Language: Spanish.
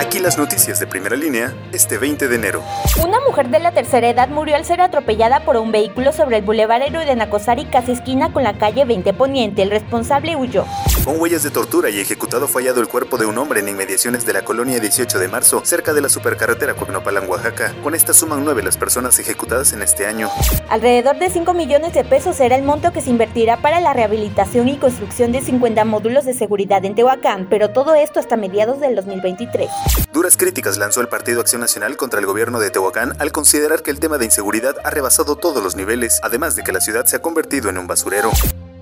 Aquí las noticias de primera línea este 20 de enero. Una mujer de la tercera edad murió al ser atropellada por un vehículo sobre el bulevar Héroe de Nacosari, casi esquina con la calle 20 Poniente. El responsable huyó. Con huellas de tortura y ejecutado fallado el cuerpo de un hombre en inmediaciones de la colonia 18 de marzo, cerca de la supercarretera Cuagnopalan, Oaxaca. Con esta suman nueve las personas ejecutadas en este año. Alrededor de 5 millones de pesos será el monto que se invertirá para la rehabilitación y construcción de 50 módulos de seguridad en Tehuacán, pero todo esto hasta mediados del 2023. Duras críticas lanzó el Partido Acción Nacional contra el gobierno de Tehuacán al considerar que el tema de inseguridad ha rebasado todos los niveles, además de que la ciudad se ha convertido en un basurero.